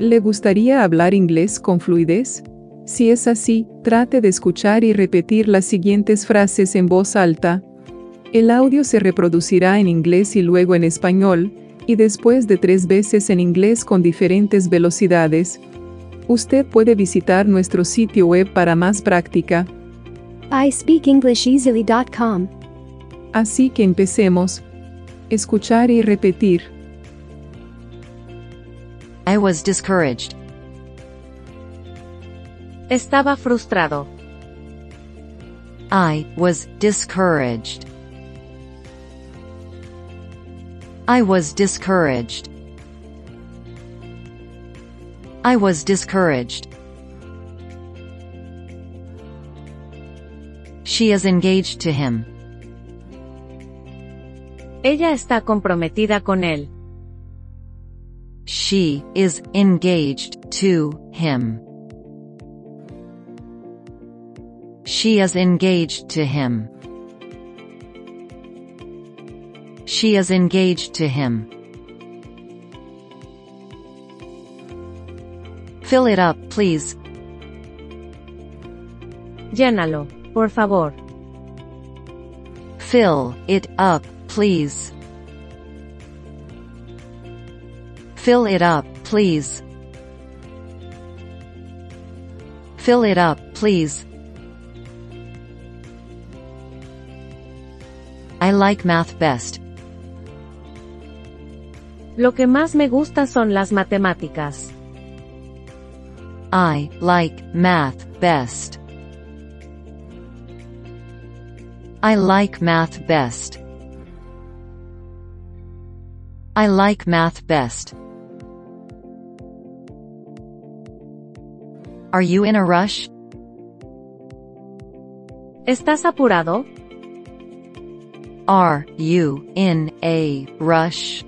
¿Le gustaría hablar inglés con fluidez? Si es así, trate de escuchar y repetir las siguientes frases en voz alta. El audio se reproducirá en inglés y luego en español, y después de tres veces en inglés con diferentes velocidades. Usted puede visitar nuestro sitio web para más práctica. iSpeakEnglishEasily.com. Así que empecemos. Escuchar y repetir. I was discouraged. Estaba frustrado. I was discouraged. I was discouraged. I was discouraged. She is engaged to him. Ella está comprometida con él. She is engaged to him. She is engaged to him. She is engaged to him. Fill it up, please. Llénalo, por favor. Fill it up, please. Fill it up, please. Fill it up, please. I like math best. Lo que más me gusta son las matemáticas. I like math best. I like math best. I like math best. Are you in a rush? ¿Estás apurado? Are you in a rush?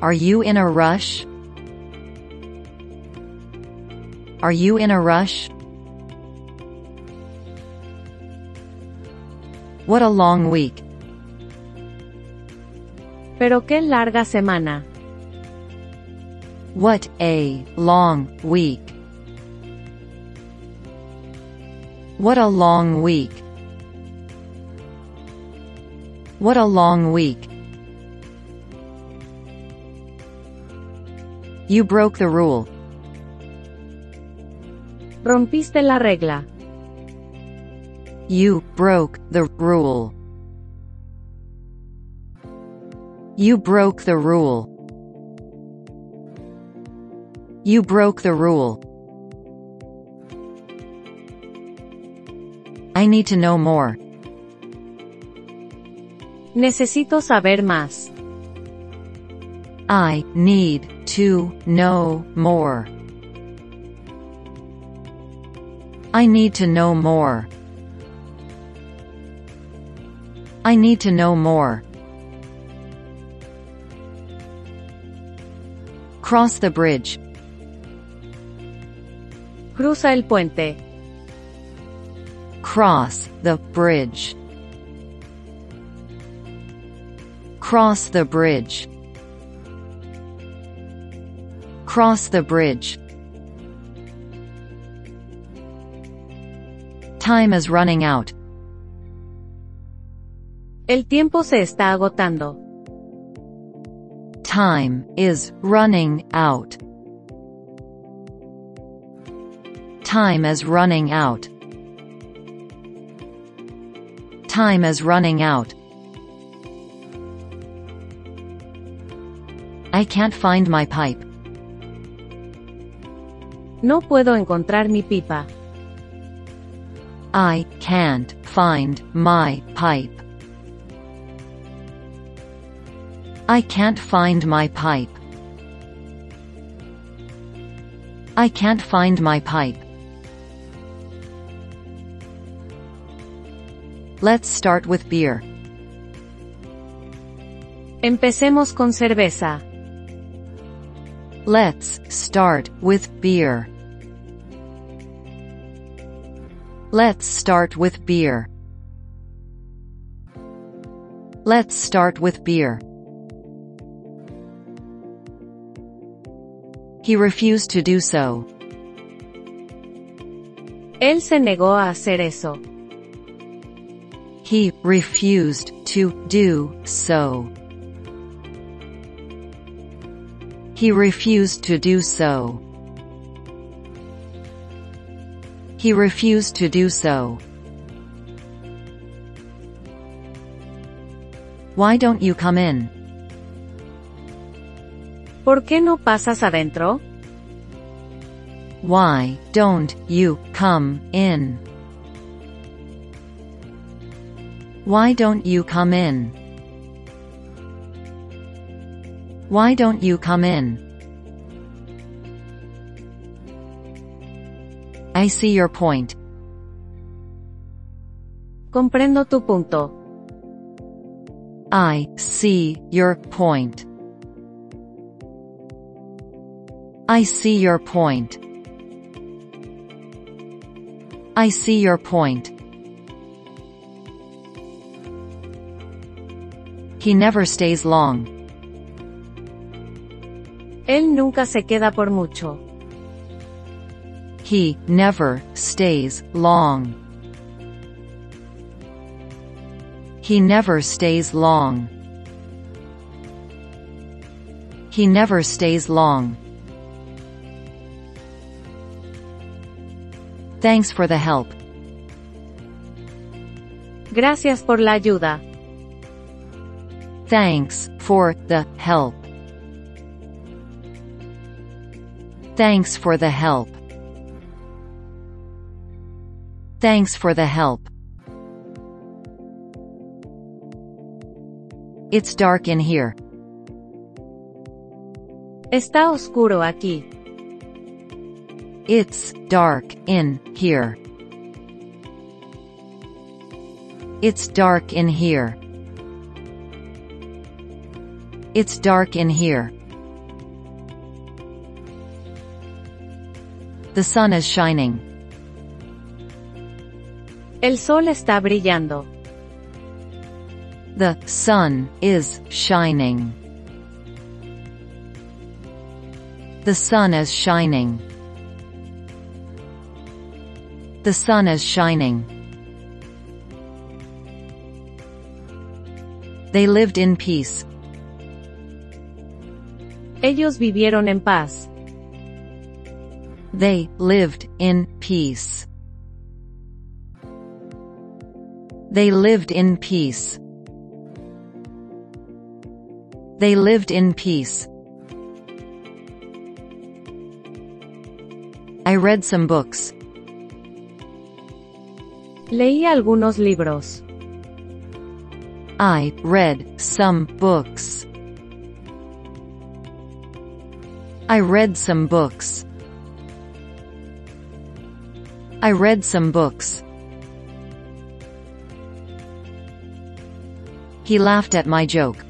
Are you in a rush? Are you in a rush? What a long week. Pero qué larga semana. What a long week. What a long week. What a long week. You broke the rule. Rompiste la regla. You broke the rule. You broke the rule. You broke the rule. I need to know more. Necesito saber más. I need to know more. I need to know more. I need to know more. Cross the bridge. Cruza el puente. Cross the bridge. Cross the bridge. Cross the bridge. Time is running out. El tiempo se está agotando. Time is running out. Time is running out. Time is running out. I can't find my pipe. No puedo encontrar mi pipa. I can't find my pipe. I can't find my pipe. I can't find my pipe. Let's start with beer. Empecemos con cerveza. Let's start with beer. Let's start with beer. Let's start with beer. He refused to do so. Él se negó a hacer eso. He refused to do so. He refused to do so. He refused to do so. Why don't you come in? ¿Por qué no pasas adentro? Why don't you come in? Why don't you come in? Why don't you come in? I see your point. Comprendo tu punto. I see your point. I see your point. I see your point. He never stays long. Él nunca se queda por mucho. He never stays long. He never stays long. He never stays long. Thanks for the help. Gracias por la ayuda. Thanks for the help. Thanks for the help. Thanks for the help. It's dark in here. Está oscuro aquí. It's dark in here. It's dark in here. It's dark in here. The sun is shining. El sol está brillando. The sun is shining. The sun is shining. The sun is shining. They lived in peace. Ellos vivieron en paz. They lived in peace. They lived in peace. They lived in peace. I read some books. Leí algunos libros. I read some books. I read some books. I read some books. He laughed at my joke.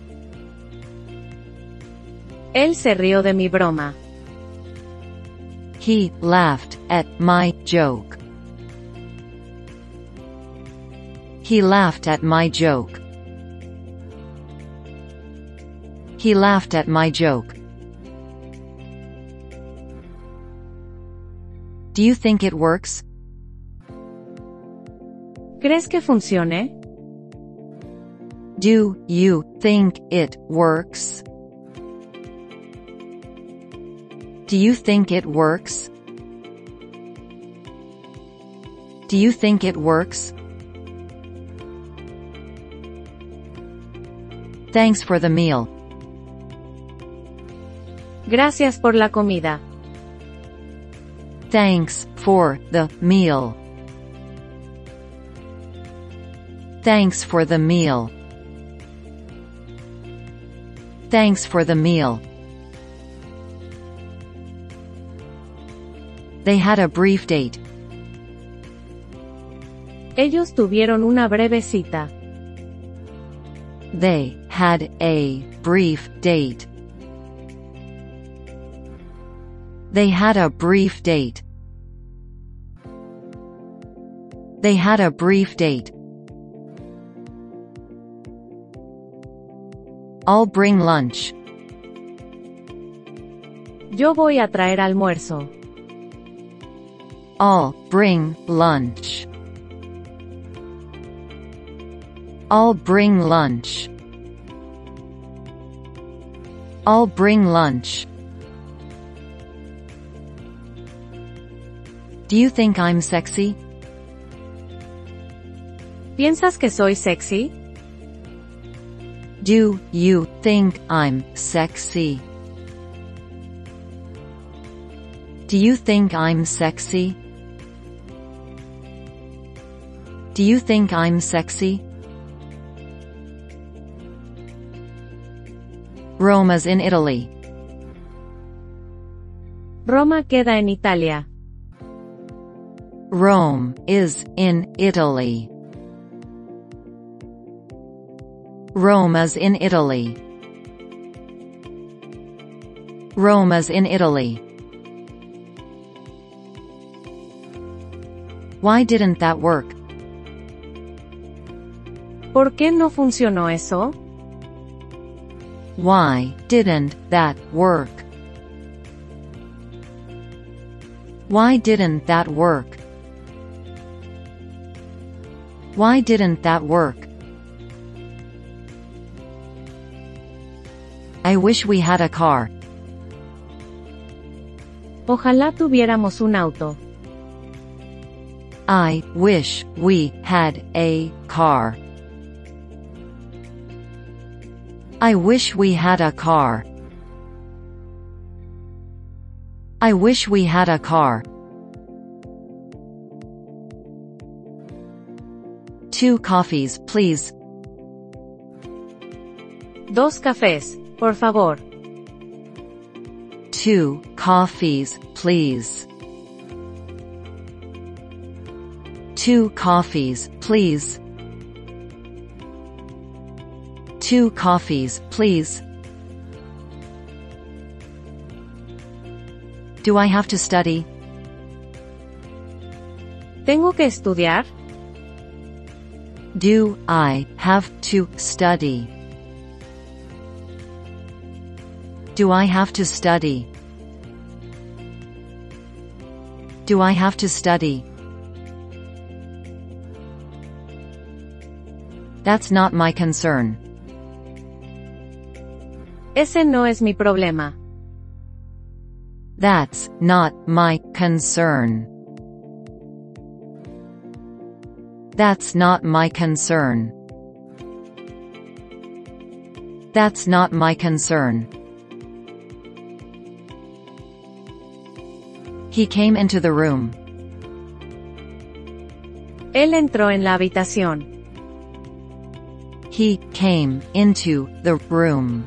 Él se rió de mi broma. He laughed at my joke. He laughed at my joke. He laughed at my joke. Do you think it works? ¿Crees que funcione? Do you think it works? Do you think it works? Do you think it works? Thanks for the meal. Gracias por la comida. Thanks for the meal. Thanks for the meal. Thanks for the meal. They had a brief date. Ellos tuvieron una breve cita. They had a brief date. They had a brief date. They had a brief date. I'll bring lunch. Yo voy a traer almuerzo. I'll bring lunch. I'll bring lunch. I'll bring lunch. Do you think I'm sexy? ¿Piensas que soy sexy? Do you think I'm sexy? Do you think I'm sexy? Do you think I'm sexy? Roma's in Italy. Roma queda en Italia. Rome is in Italy. Rome is in Italy. Rome is in Italy. Why didn't that work? ¿Por qué no funcionó eso? Why didn't that work? Why didn't that work? Why didn't that work? I wish we had a car. Ojalá tuviéramos un auto. I wish we had a car. I wish we had a car. I wish we had a car. Two coffees, please. Dos cafés, por favor. Two coffees, please. Two coffees, please. Two coffees, please. Do I have to study? ¿Tengo que estudiar? Do I have to study? Do I have to study? Do I have to study? That's not my concern. Ese no es mi problema. That's not my concern. That's not my concern. That's not my concern. He came into the room. Él entró en la habitación. He came into the room.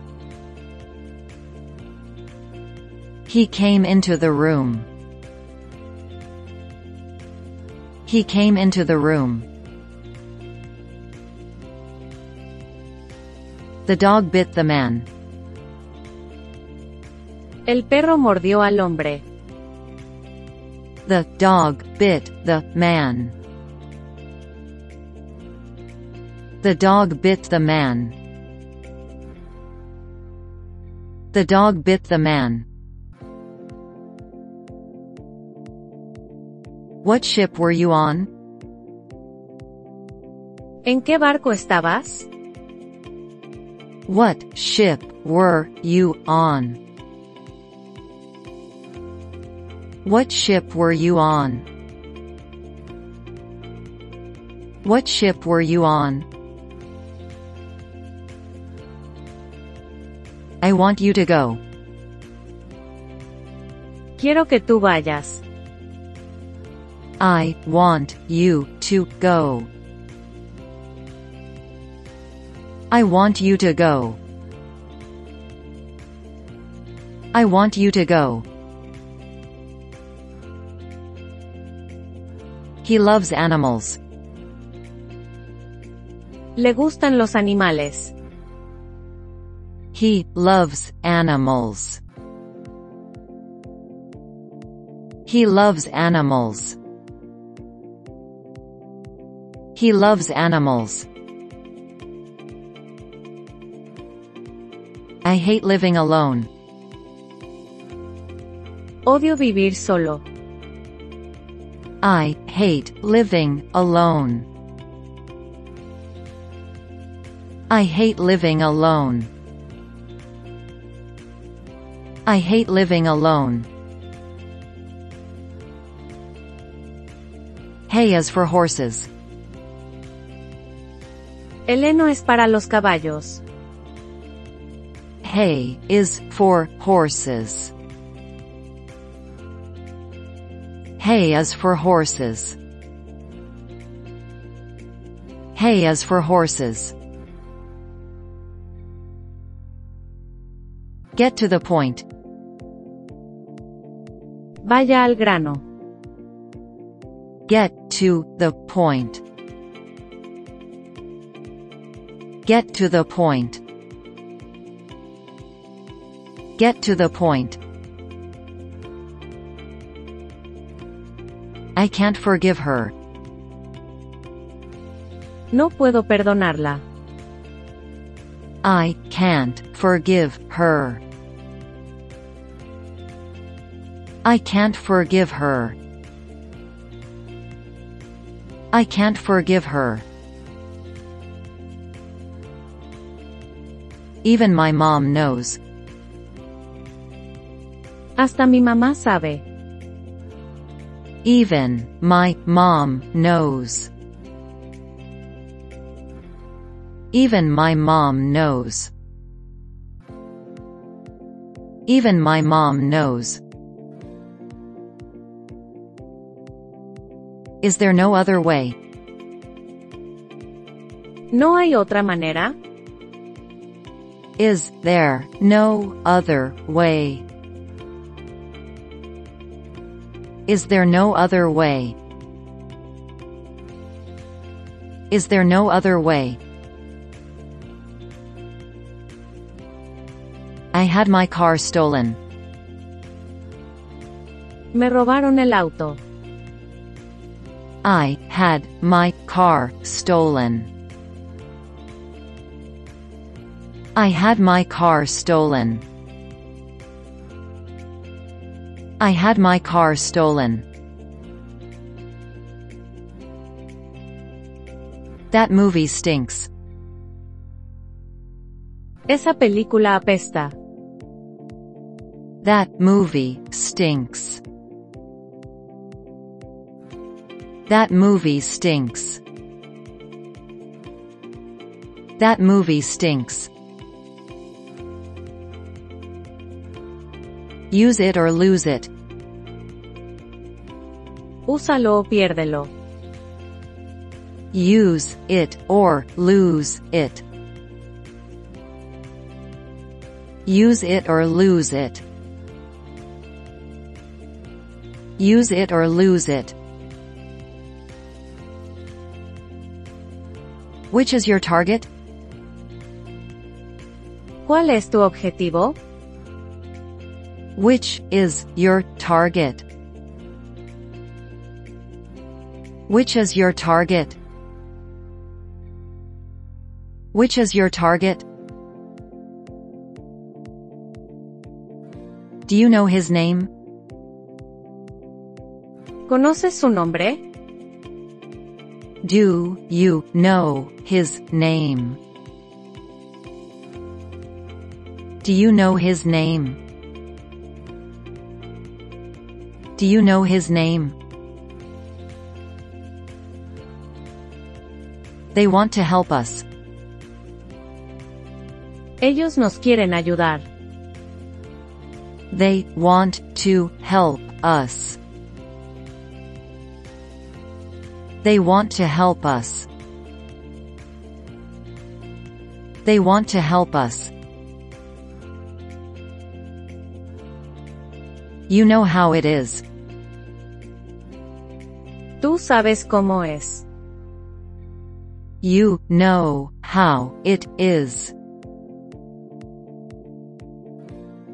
He came into the room. He came into the room. The dog bit the man. El perro mordió al hombre. The dog bit the man. The dog bit the man. The dog bit the man. What ship were you on? ¿En qué barco estabas? What ship were you on? What ship were you on? What ship were you on? I want you to go. Quiero que tú vayas. I want you to go. I want you to go. I want you to go. He loves animals. Le gustan los animales. He loves animals. He loves animals. He loves animals. I hate living alone. Odio vivir solo. I hate living alone. I hate living alone. I hate living alone. Hay is for horses. El heno es para los caballos. Hay is for horses. Hay is for horses. Hay is for horses. Get to the point. Vaya al grano. Get to the point. Get to the point. Get to the point. I can't forgive her. No puedo perdonarla. I can't forgive her. I can't forgive her. I can't forgive her. Even my mom knows. Hasta mi mamá sabe. Even my mom knows. Even my mom knows. Even my mom knows. Is there no other way? ¿No hay otra manera? Is there no other way? Is there no other way? Is there no other way? I had my car stolen. Me robaron el auto. I had my car stolen. I had my car stolen. I had my car stolen. That movie stinks. Esa película apesta. That movie stinks. That movie stinks. That movie stinks. Use it or lose it. Úsalo o piérdelo. Use it or lose it. Use it or lose it. Use it or lose it. Which is your target? ¿Cuál es tu objetivo? Which is your target? Which is your target? Which is your target? Do you know his name? ¿Conoces su nombre? Do you know his name? Do you know his name? Do you know his name? They want to help us. Ellos nos quieren ayudar. They want to help us. They want to help us. They want to help us. You know how it is. Tú sabes cómo es. You know how it is.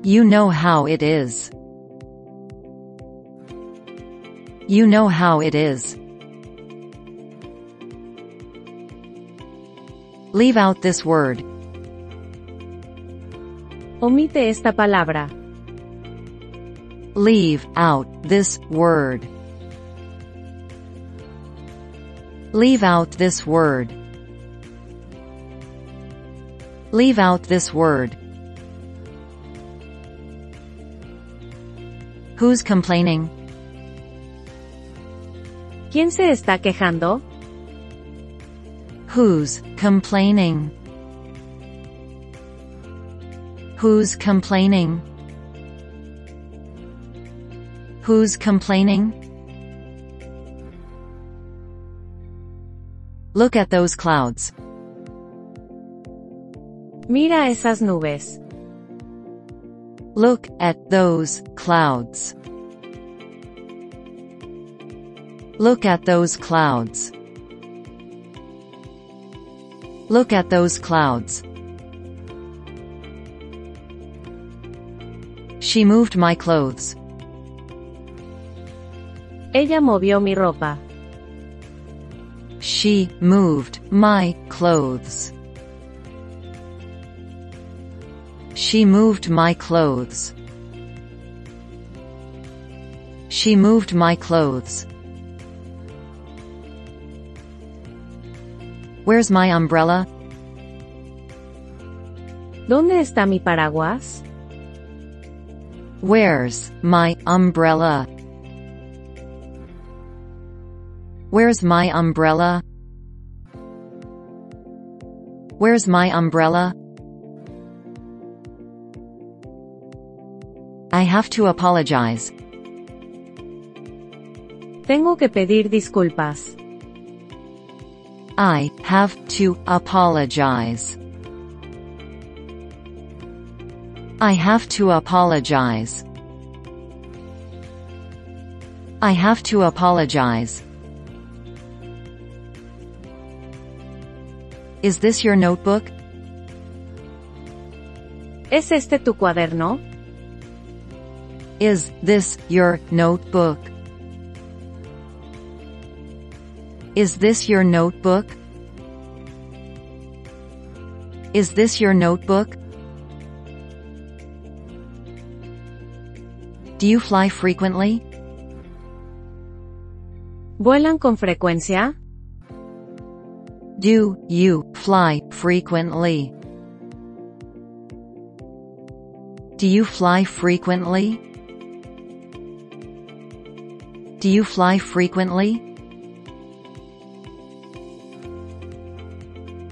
You know how it is. You know how it is. Leave out this word. Omite esta palabra. Leave out this word. Leave out this word. Leave out this word. Who's complaining? ¿Quién se está quejando? Who's complaining? Who's complaining? Who's complaining? Look at those clouds. Mira esas nubes. Look at those clouds. Look at those clouds. Look at those clouds. She moved my clothes. Ella movió mi ropa. She moved my clothes. She moved my clothes. She moved my clothes. Where's my umbrella? ¿Dónde está mi paraguas? Where's my umbrella? Where's my umbrella? Where's my umbrella? I have to apologize. Tengo que pedir disculpas. I have to apologize. I have to apologize. I have to apologize. Is this your notebook? ¿Es este tu cuaderno? Is this your notebook? Is this your notebook? Is this your notebook? Do you fly frequently? ¿Vuelan con frecuencia? Do you fly frequently? Do you fly frequently? Do you fly frequently?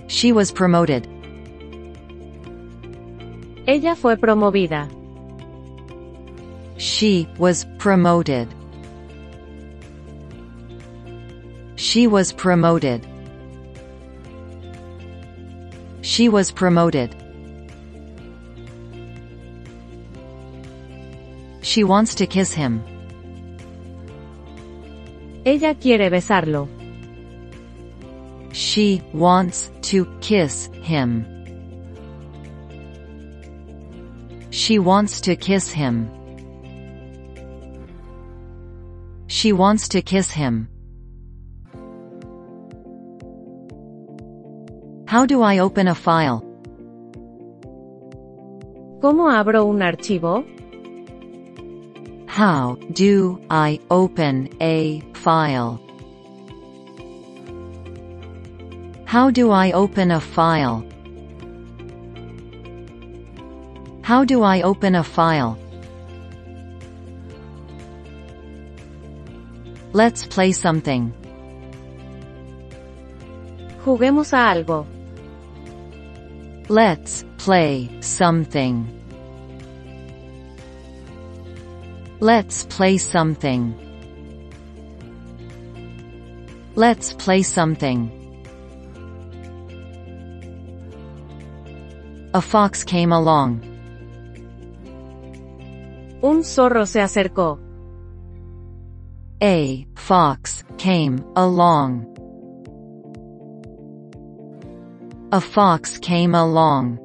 She was promoted. Ella fue promovida. She was promoted. She was promoted. She was promoted. She wants to kiss him. Ella quiere besarlo. She wants to kiss him. She wants to kiss him. She wants to kiss him. How do I open a file? ¿Cómo abro un archivo? How do I open a file? How do I open a file? How do I open a file? Let's play something. Juguemos a algo. Let's play something. Let's play something. Let's play something. A fox came along. Un zorro se acercó. A fox came along. A fox came along.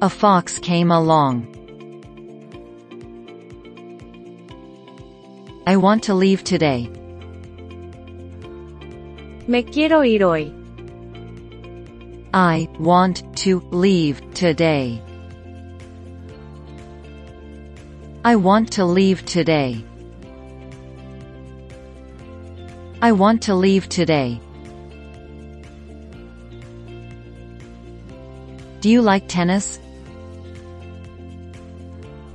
A fox came along. I want to leave today. Me quiero ir hoy. I want to leave today. I want to leave today. I want to leave today. Do you like tennis?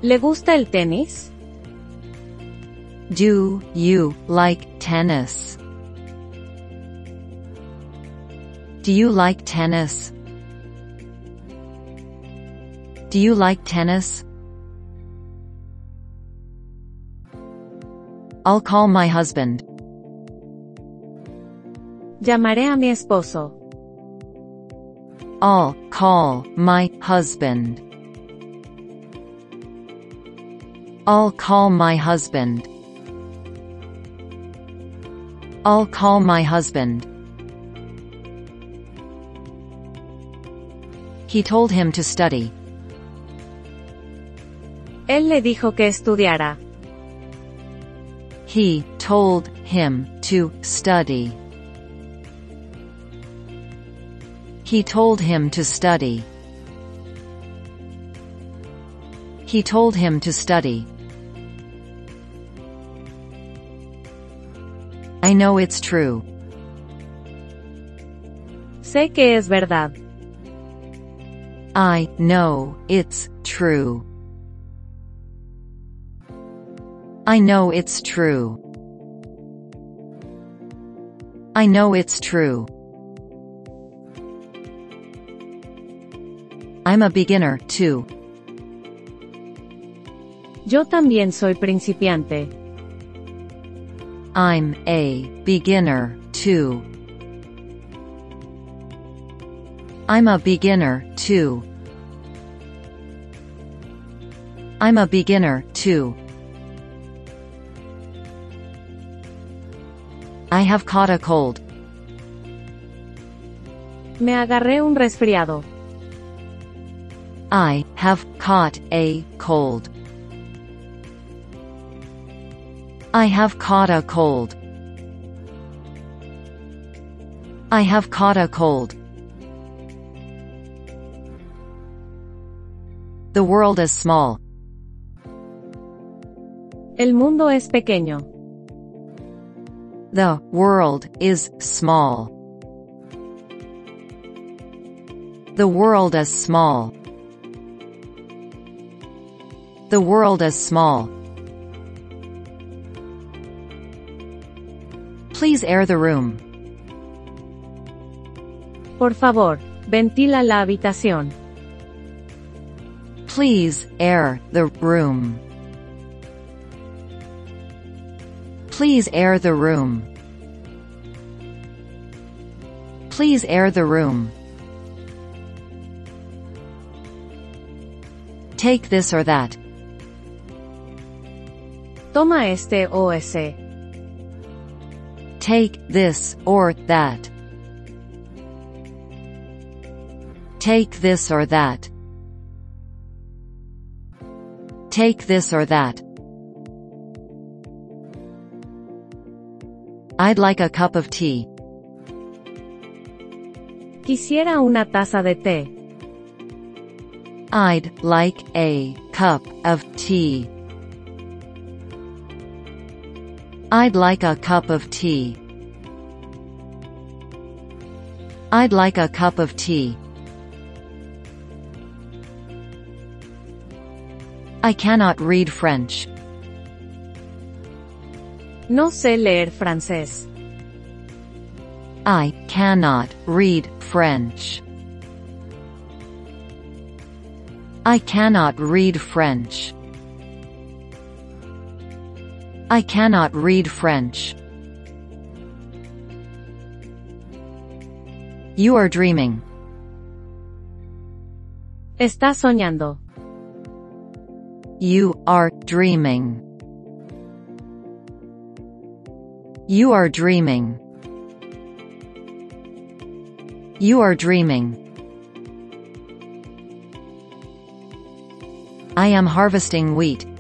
¿Le gusta el tenis? Do you like tennis? Do you like tennis? Do you like tennis? I'll call my husband. Llamaré a mi esposo. I'll call my husband. I'll call my husband. I'll call my husband. He told him to study. Él le dijo que estudiara. He told him to study. He told him to study. He told him to study. I know it's true. Sé que es verdad. I know it's true. I know it's true. I know it's true. I'm a beginner, too. Yo también soy principiante. I'm a beginner, too. I'm a beginner, too. I'm a beginner, too. I have caught a cold. Me agarré un resfriado. I have caught a cold. I have caught a cold. I have caught a cold. The world is small. El mundo es pequeño. The world is small. The world is small. The world is small. Please air the room. Por favor, ventila la habitación. Please air the room. Please air the room. Please air the room. Take this or that. Toma este o ese. Take this or that. Take this or that. Take this or that. I'd like a cup of tea. Quisiera una taza de té. I'd like a cup of tea. I'd like a cup of tea. I'd like a cup of tea. I cannot read French. No sé leer francés. I cannot read French. I cannot read French. I cannot read French. You are dreaming. Estás soñando. You are dreaming. You are dreaming. You are dreaming. I am harvesting wheat.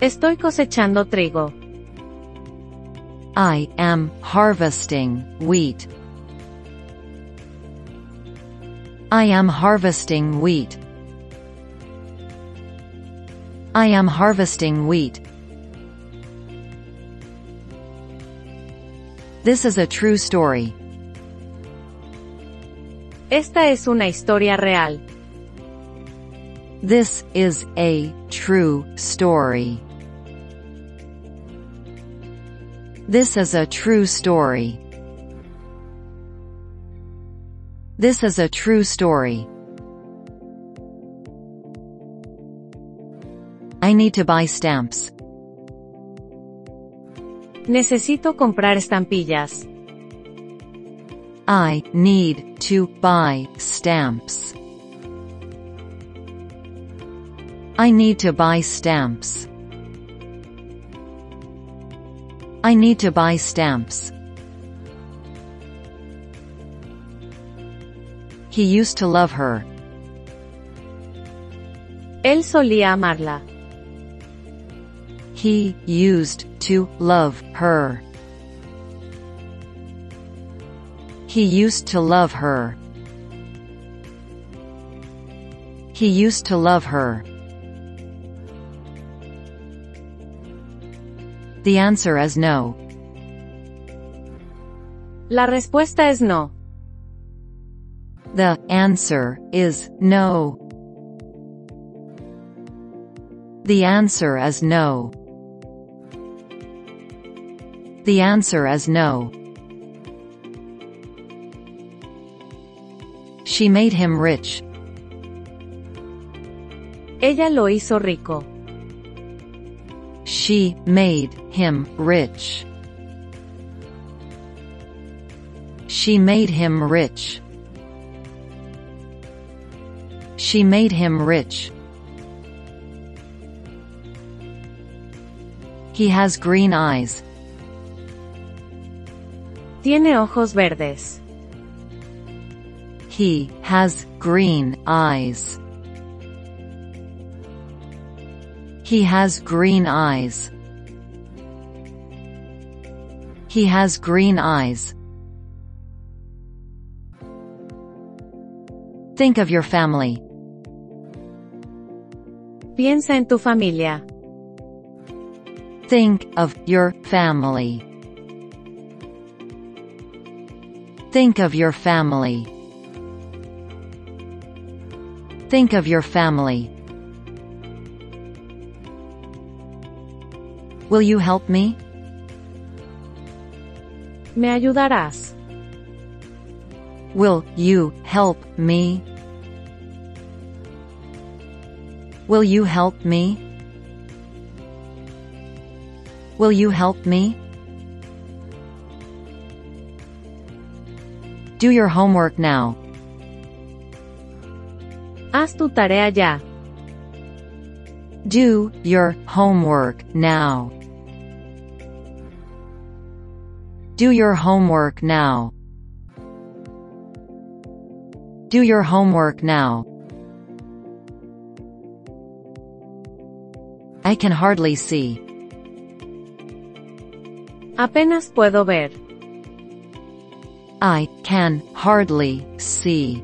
Estoy cosechando trigo. I am harvesting wheat. I am harvesting wheat. I am harvesting wheat. This is a true story. Esta es una historia real. This is a true story. This is a true story. This is a true story. I need to buy stamps. Necesito comprar estampillas. I need to buy stamps. I need to buy stamps. I need to buy stamps. He used to love her. Él solía amarla. He used to love her. He used to love her. He used to love her. The answer is no. La respuesta es no. The answer is no. The answer is no. The answer is no. She made him rich. Ella lo hizo rico. She made him rich. She made him rich. She made him rich. He has green eyes. Tiene ojos verdes. He has green eyes. He has green eyes. He has green eyes. Think of your family. Piensa en tu familia. Think of your family. Think of your family. Think of your family. Will you help me? ¿Me ayudarás? Will you help me? Will you help me? Will you help me? Do your homework now. Haz tu tarea ya. Do your homework now. Do your homework now. Do your homework now. I can hardly see. Apenas puedo ver. I can hardly see.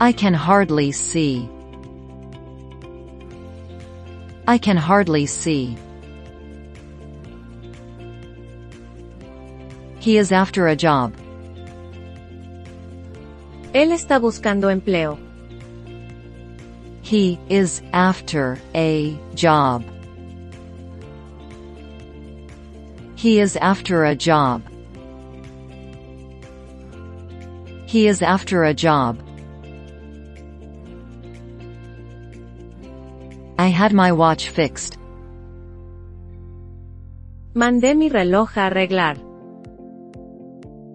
I can hardly see. I can hardly see. He is after a job. Él está buscando empleo. He is after a job. He is after a job. He is after a job. I had my watch fixed. Mandé mi reloj a arreglar.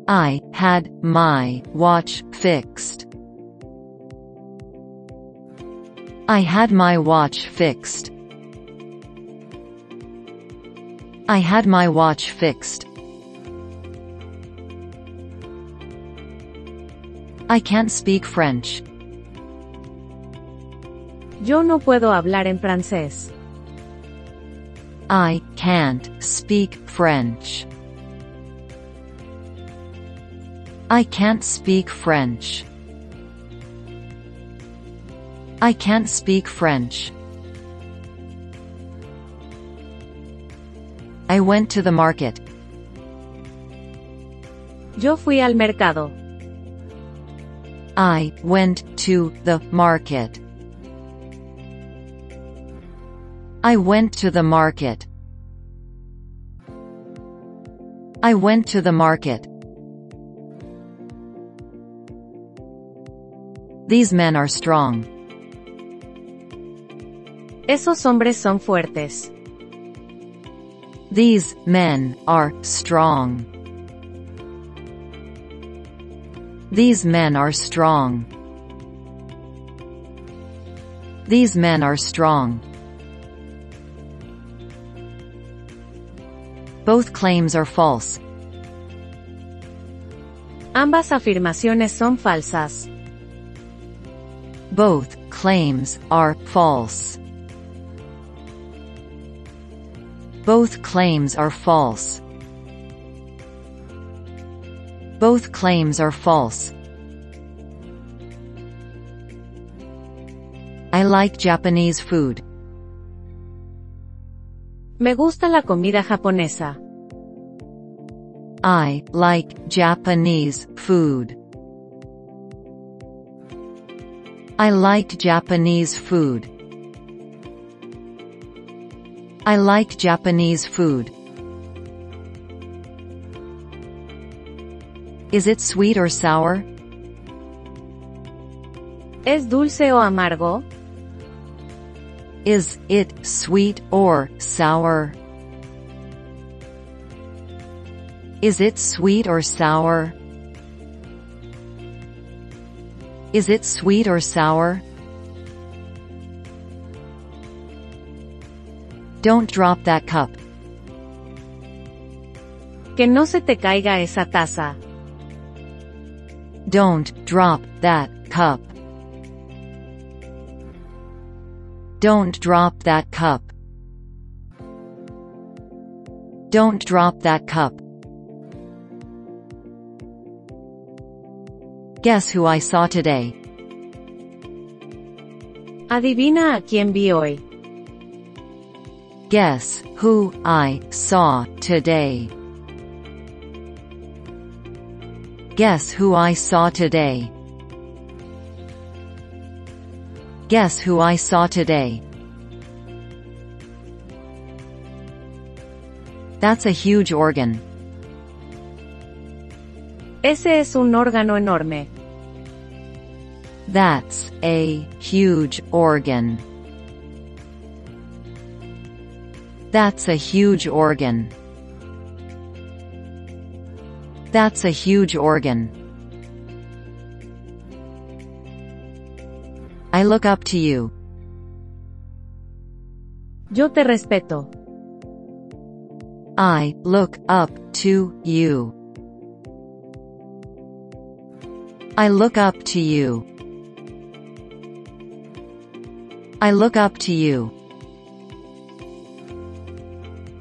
I had my watch fixed. I had my watch fixed. I had my watch fixed. I can't speak French. Yo no puedo hablar en francés. I can't speak French. I can't speak French. I can't speak French. I went to the market. Yo fui al mercado. I went to the market. I went to the market. I went to the market. These men are strong. Esos hombres son fuertes. These men are strong. These men are strong. These men are strong. Both claims are false. Ambas afirmaciones son falsas. Both claims are false. Both claims are false. Both claims are false. I like Japanese food. Me gusta la comida japonesa. I like Japanese food. I like Japanese food. I like Japanese food. Is it sweet or sour? ¿Es dulce o amargo? Is it sweet or sour? Is it sweet or sour? Is it sweet or sour? Don't drop that cup. Que no se te caiga esa taza. Don't drop that cup. Don't drop that cup. Don't drop that cup. Guess who I saw today? Adivina a quién vi hoy. Guess who I saw today? Guess who I saw today? Guess who I saw today? That's a huge organ. Ese es un órgano enorme. That's a huge organ. That's a huge organ. That's a huge organ. I look up to you. Yo te respeto. I look up to you. I look up to you. I look up to you.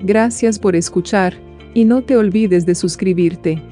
Gracias por escuchar, y no te olvides de suscribirte.